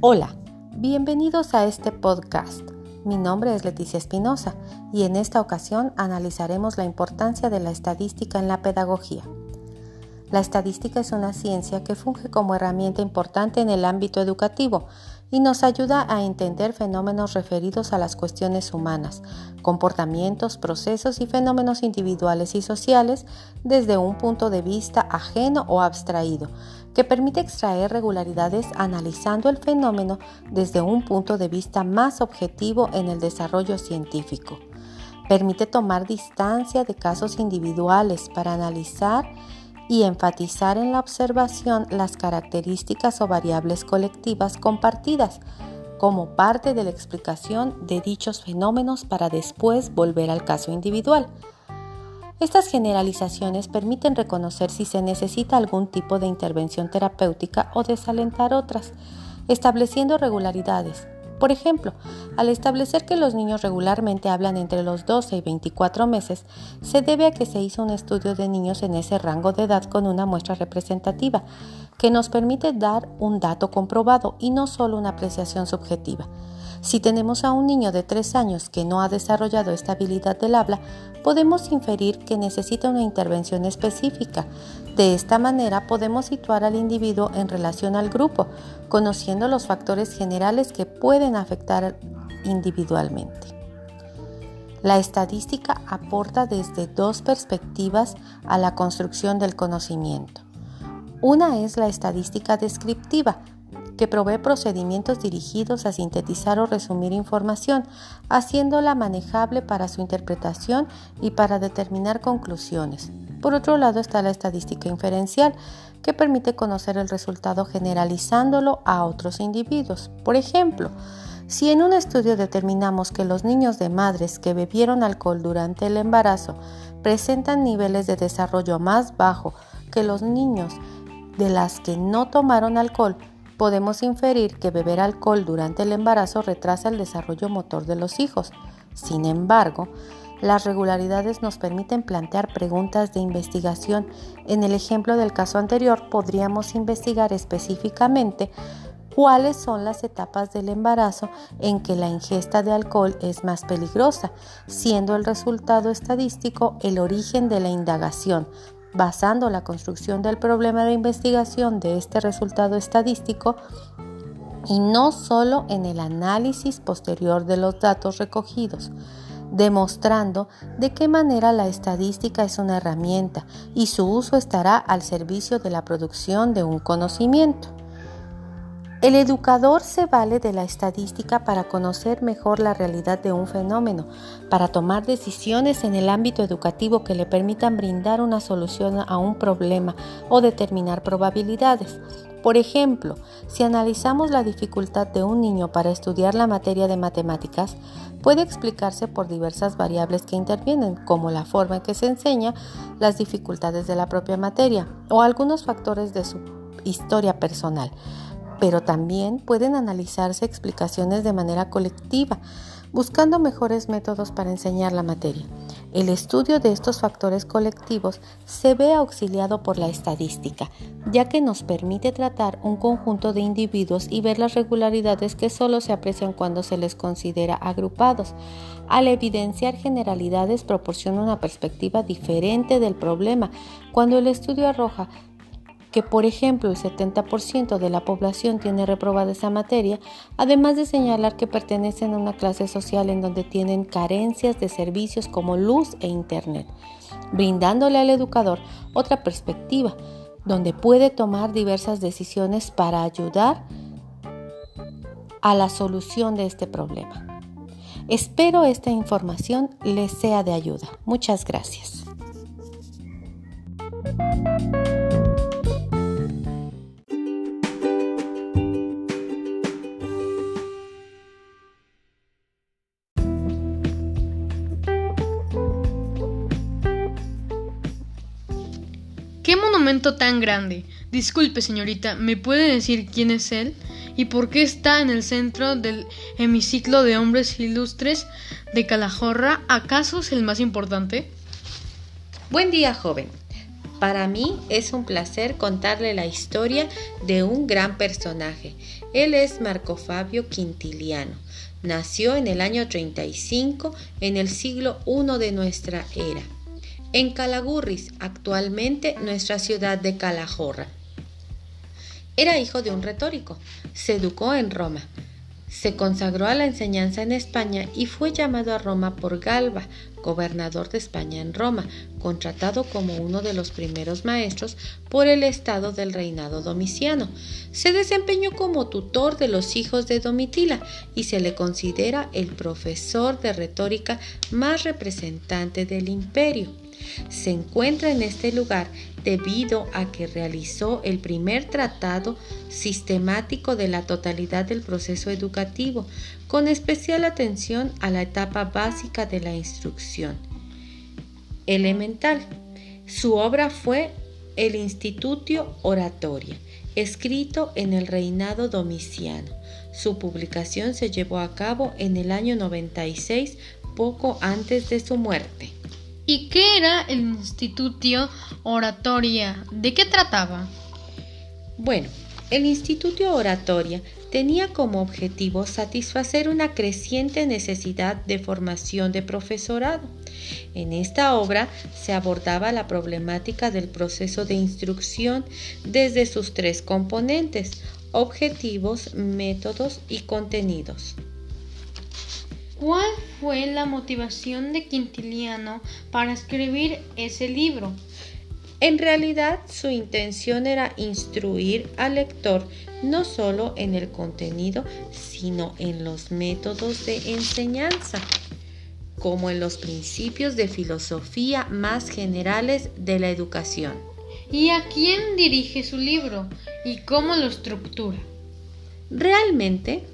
Hola, bienvenidos a este podcast. Mi nombre es Leticia Espinosa y en esta ocasión analizaremos la importancia de la estadística en la pedagogía. La estadística es una ciencia que funge como herramienta importante en el ámbito educativo y nos ayuda a entender fenómenos referidos a las cuestiones humanas, comportamientos, procesos y fenómenos individuales y sociales desde un punto de vista ajeno o abstraído, que permite extraer regularidades analizando el fenómeno desde un punto de vista más objetivo en el desarrollo científico. Permite tomar distancia de casos individuales para analizar y enfatizar en la observación las características o variables colectivas compartidas como parte de la explicación de dichos fenómenos para después volver al caso individual. Estas generalizaciones permiten reconocer si se necesita algún tipo de intervención terapéutica o desalentar otras, estableciendo regularidades, por ejemplo, al establecer que los niños regularmente hablan entre los 12 y 24 meses, se debe a que se hizo un estudio de niños en ese rango de edad con una muestra representativa, que nos permite dar un dato comprobado y no solo una apreciación subjetiva. Si tenemos a un niño de 3 años que no ha desarrollado esta habilidad del habla, podemos inferir que necesita una intervención específica. De esta manera podemos situar al individuo en relación al grupo, conociendo los factores generales que pueden afectar individualmente. La estadística aporta desde dos perspectivas a la construcción del conocimiento. Una es la estadística descriptiva, que provee procedimientos dirigidos a sintetizar o resumir información, haciéndola manejable para su interpretación y para determinar conclusiones. Por otro lado está la estadística inferencial, que permite conocer el resultado generalizándolo a otros individuos. Por ejemplo, si en un estudio determinamos que los niños de madres que bebieron alcohol durante el embarazo presentan niveles de desarrollo más bajo que los niños de las que no tomaron alcohol, podemos inferir que beber alcohol durante el embarazo retrasa el desarrollo motor de los hijos. Sin embargo, las regularidades nos permiten plantear preguntas de investigación. En el ejemplo del caso anterior, podríamos investigar específicamente cuáles son las etapas del embarazo en que la ingesta de alcohol es más peligrosa, siendo el resultado estadístico el origen de la indagación, basando la construcción del problema de investigación de este resultado estadístico y no solo en el análisis posterior de los datos recogidos, demostrando de qué manera la estadística es una herramienta y su uso estará al servicio de la producción de un conocimiento. El educador se vale de la estadística para conocer mejor la realidad de un fenómeno, para tomar decisiones en el ámbito educativo que le permitan brindar una solución a un problema o determinar probabilidades. Por ejemplo, si analizamos la dificultad de un niño para estudiar la materia de matemáticas, puede explicarse por diversas variables que intervienen, como la forma en que se enseña, las dificultades de la propia materia o algunos factores de su historia personal pero también pueden analizarse explicaciones de manera colectiva, buscando mejores métodos para enseñar la materia. El estudio de estos factores colectivos se ve auxiliado por la estadística, ya que nos permite tratar un conjunto de individuos y ver las regularidades que solo se aprecian cuando se les considera agrupados. Al evidenciar generalidades proporciona una perspectiva diferente del problema, cuando el estudio arroja que por ejemplo el 70% de la población tiene reprobada esa materia, además de señalar que pertenecen a una clase social en donde tienen carencias de servicios como luz e internet, brindándole al educador otra perspectiva donde puede tomar diversas decisiones para ayudar a la solución de este problema. Espero esta información les sea de ayuda. Muchas gracias. ¡Qué monumento tan grande! Disculpe, señorita, ¿me puede decir quién es él? ¿Y por qué está en el centro del hemiciclo de hombres ilustres de Calahorra? ¿Acaso es el más importante? Buen día, joven. Para mí es un placer contarle la historia de un gran personaje. Él es Marco Fabio Quintiliano. Nació en el año 35 en el siglo I de nuestra era, en Calagurris, actualmente nuestra ciudad de Calahorra. Era hijo de un retórico. Se educó en Roma. Se consagró a la enseñanza en España y fue llamado a Roma por Galba, gobernador de España en Roma, contratado como uno de los primeros maestros por el estado del reinado domiciano. Se desempeñó como tutor de los hijos de Domitila y se le considera el profesor de retórica más representante del imperio. Se encuentra en este lugar debido a que realizó el primer tratado sistemático de la totalidad del proceso educativo, con especial atención a la etapa básica de la instrucción elemental. Su obra fue el Institutio Oratoria, escrito en el reinado domiciano. Su publicación se llevó a cabo en el año 96, poco antes de su muerte. ¿Y qué era el Institutio Oratoria? ¿De qué trataba? Bueno, el Institutio Oratoria tenía como objetivo satisfacer una creciente necesidad de formación de profesorado. En esta obra se abordaba la problemática del proceso de instrucción desde sus tres componentes, objetivos, métodos y contenidos. ¿Cuál fue la motivación de Quintiliano para escribir ese libro? En realidad su intención era instruir al lector no solo en el contenido, sino en los métodos de enseñanza, como en los principios de filosofía más generales de la educación. ¿Y a quién dirige su libro y cómo lo estructura? Realmente,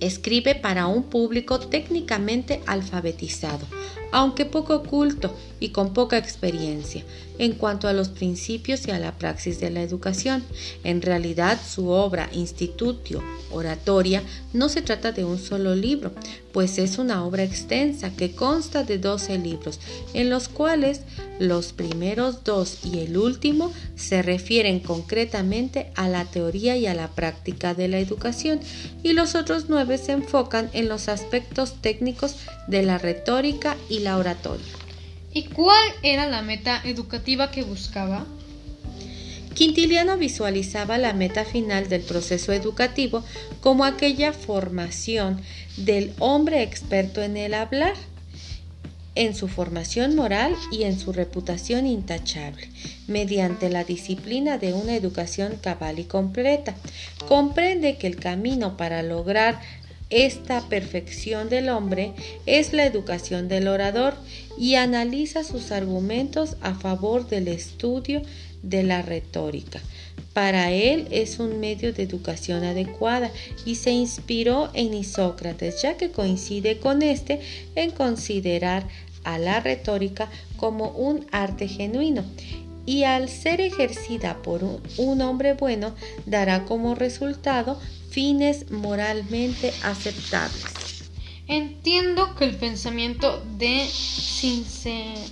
Escribe para un público técnicamente alfabetizado, aunque poco culto y con poca experiencia en cuanto a los principios y a la praxis de la educación. En realidad, su obra Institutio Oratoria no se trata de un solo libro, pues es una obra extensa que consta de 12 libros, en los cuales los primeros dos y el último se refieren concretamente a la teoría y a la práctica de la educación, y los otros nueve se enfocan en los aspectos técnicos de la retórica y la oratoria. ¿Y cuál era la meta educativa que buscaba? Quintiliano visualizaba la meta final del proceso educativo como aquella formación del hombre experto en el hablar, en su formación moral y en su reputación intachable, mediante la disciplina de una educación cabal y completa. Comprende que el camino para lograr esta perfección del hombre es la educación del orador y analiza sus argumentos a favor del estudio de la retórica. Para él es un medio de educación adecuada y se inspiró en Isócrates, ya que coincide con este en considerar a la retórica como un arte genuino y al ser ejercida por un, hombre bueno dará como resultado fines moralmente aceptables. Entiendo que el pensamiento de Cincerán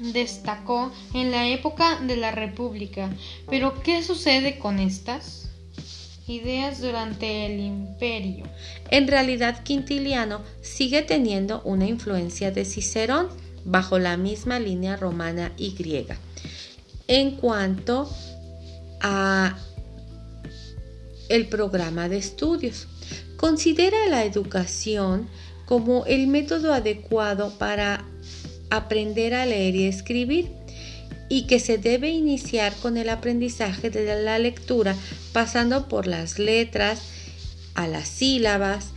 destacó en la época de la República, pero ¿qué sucede con estas? ideas durante el imperio. En realidad, Quintiliano sigue teniendo una influencia de Cicerón bajo la misma línea romana y griega. En cuanto a el programa de estudios, considera la educación como el método adecuado para aprender a leer y escribir y que se debe iniciar con el aprendizaje de la lectura pasando por las letras, a las sílabas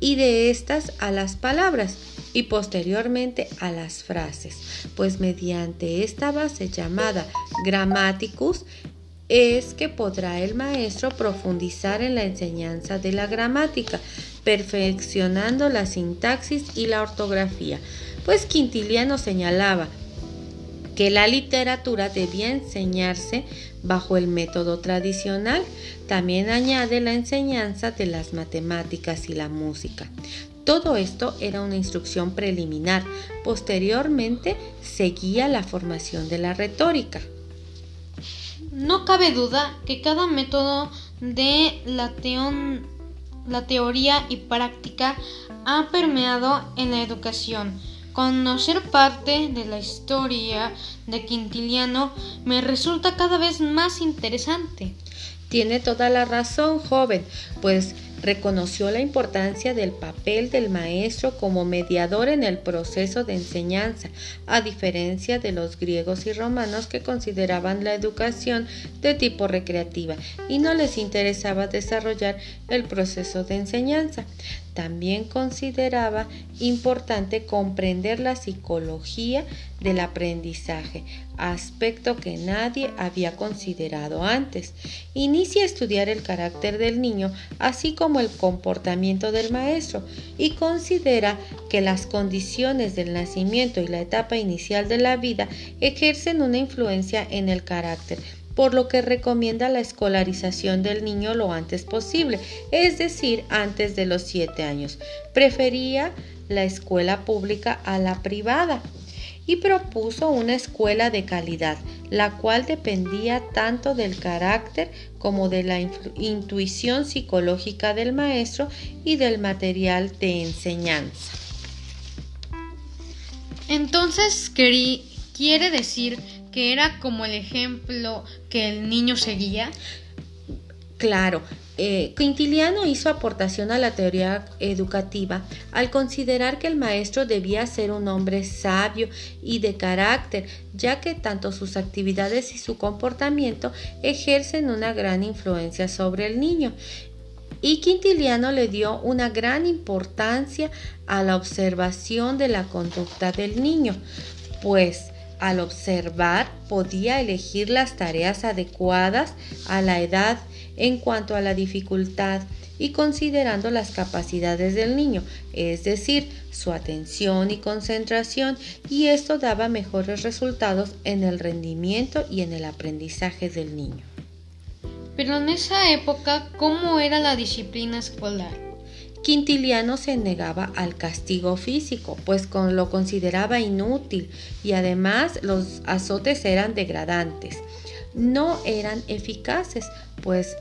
y de estas a las palabras y posteriormente a las frases, pues mediante esta base llamada grammaticus es que podrá el maestro profundizar en la enseñanza de la gramática, perfeccionando la sintaxis y la ortografía, pues Quintiliano señalaba que la literatura debía enseñarse bajo el método tradicional. También añade la enseñanza de las matemáticas y la música. Todo esto era una instrucción preliminar. Posteriormente seguía la formación de la retórica. No cabe duda que cada método de la, teoría y práctica ha permeado en la educación. Conocer parte de la historia de Quintiliano me resulta cada vez más interesante. Tiene toda la razón, joven, pues reconoció la importancia del papel del maestro como mediador en el proceso de enseñanza, a diferencia de los griegos y romanos que consideraban la educación de tipo recreativa y no les interesaba desarrollar el proceso de enseñanza. También consideraba importante comprender la psicología del aprendizaje, aspecto que nadie había considerado antes. Inicia a estudiar el carácter del niño, así como el comportamiento del maestro, y considera que las condiciones del nacimiento y la etapa inicial de la vida ejercen una influencia en el carácter por lo que recomienda la escolarización del niño lo antes posible, es decir, antes de los 7 años. Prefería la escuela pública a la privada y propuso una escuela de calidad, la cual dependía tanto del carácter como de la intuición psicológica del maestro y del material de enseñanza. Entonces, quiere decir que era como el ejemplo que el niño seguía? Claro, eh, Quintiliano hizo aportación a la teoría educativa al considerar que el maestro debía ser un hombre sabio y de carácter, ya que tanto sus actividades y su comportamiento ejercen una gran influencia sobre el niño. Y Quintiliano le dio una gran importancia a la observación de la conducta del niño, pues al observar podía elegir las tareas adecuadas a la edad en cuanto a la dificultad y considerando las capacidades del niño, es decir, su atención y concentración, y esto daba mejores resultados en el rendimiento y en el aprendizaje del niño. Pero en esa época, ¿cómo era la disciplina escolar? Quintiliano se negaba al castigo físico, pues lo consideraba inútil y además los azotes eran degradantes. No eran eficaces, pues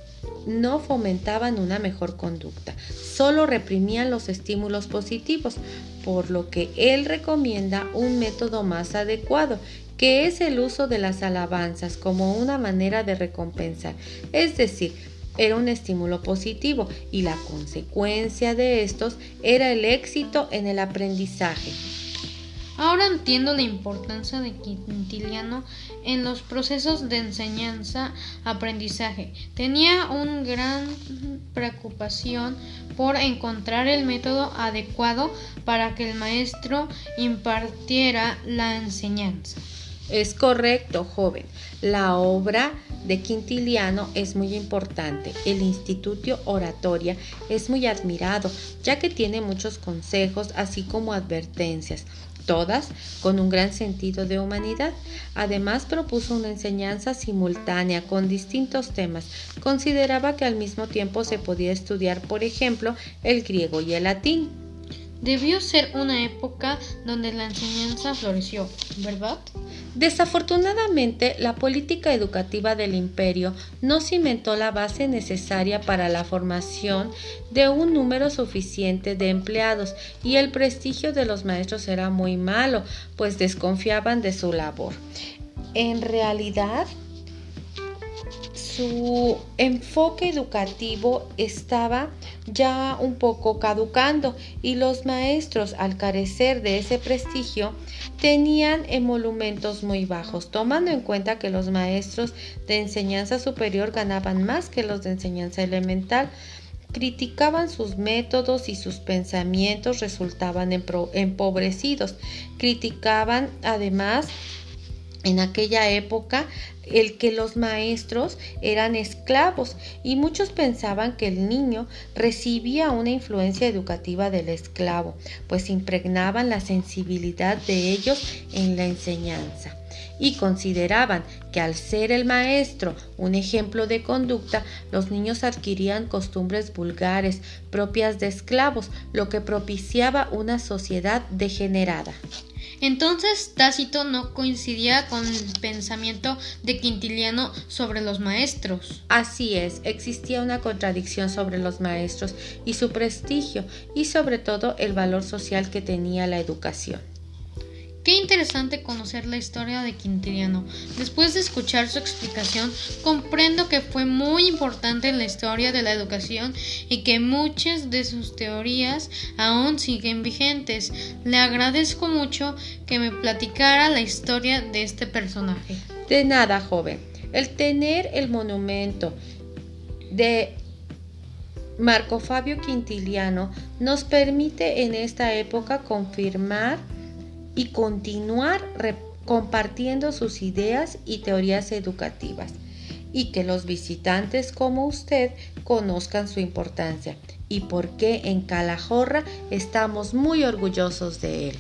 no fomentaban una mejor conducta, solo reprimían los estímulos positivos, por lo que él recomienda un método más adecuado, que es el uso de las alabanzas como una manera de recompensar, es decir, era un estímulo positivo y la consecuencia de estos era el éxito en el aprendizaje. Ahora entiendo la importancia de Quintiliano en los procesos de enseñanza-aprendizaje. Tenía una gran preocupación por encontrar el método adecuado para que el maestro impartiera la enseñanza. Es correcto, joven. La obra de Quintiliano es muy importante. El Instituto Oratoria es muy admirado, ya que tiene muchos consejos, así como advertencias, todas con un gran sentido de humanidad. Además propuso una enseñanza simultánea con distintos temas. Consideraba que al mismo tiempo se podía estudiar, por ejemplo, el griego y el latín. Debió ser una época donde la enseñanza floreció, ¿verdad? Desafortunadamente, la política educativa del imperio no cimentó la base necesaria para la formación de un número suficiente de empleados y el prestigio de los maestros era muy malo, pues desconfiaban de su labor. En realidad, su enfoque educativo estaba ya un poco caducando y los maestros, al carecer de ese prestigio, tenían emolumentos muy bajos, tomando en cuenta que los maestros de enseñanza superior ganaban más que los de enseñanza elemental criticaban sus métodos y sus pensamientos resultaban empobrecidos. Criticaban además en aquella época el que los maestros eran esclavos y muchos pensaban que el niño recibía una influencia educativa del esclavo, pues impregnaban la sensibilidad de ellos en la enseñanza. y consideraban que al ser el maestro un ejemplo de conducta, los niños adquirían costumbres vulgares propias de esclavos, lo que propiciaba una sociedad degenerada. Entonces Tácito no coincidía con el pensamiento de Quintiliano sobre los maestros. Así es, existía una contradicción sobre los maestros y su prestigio y sobre todo el valor social que tenía la educación. Qué interesante conocer la historia de Quintiliano. Después de escuchar su explicación, comprendo que fue muy importante en la historia de la educación y que muchas de sus teorías aún siguen vigentes. Le agradezco mucho que me platicara la historia de este personaje. De nada, joven. El tener el monumento de Marco Fabio Quintiliano nos permite en esta época confirmar y continuar compartiendo sus ideas y teorías educativas y que los visitantes como usted conozcan su importancia y por qué en Calahorra estamos muy orgullosos de él.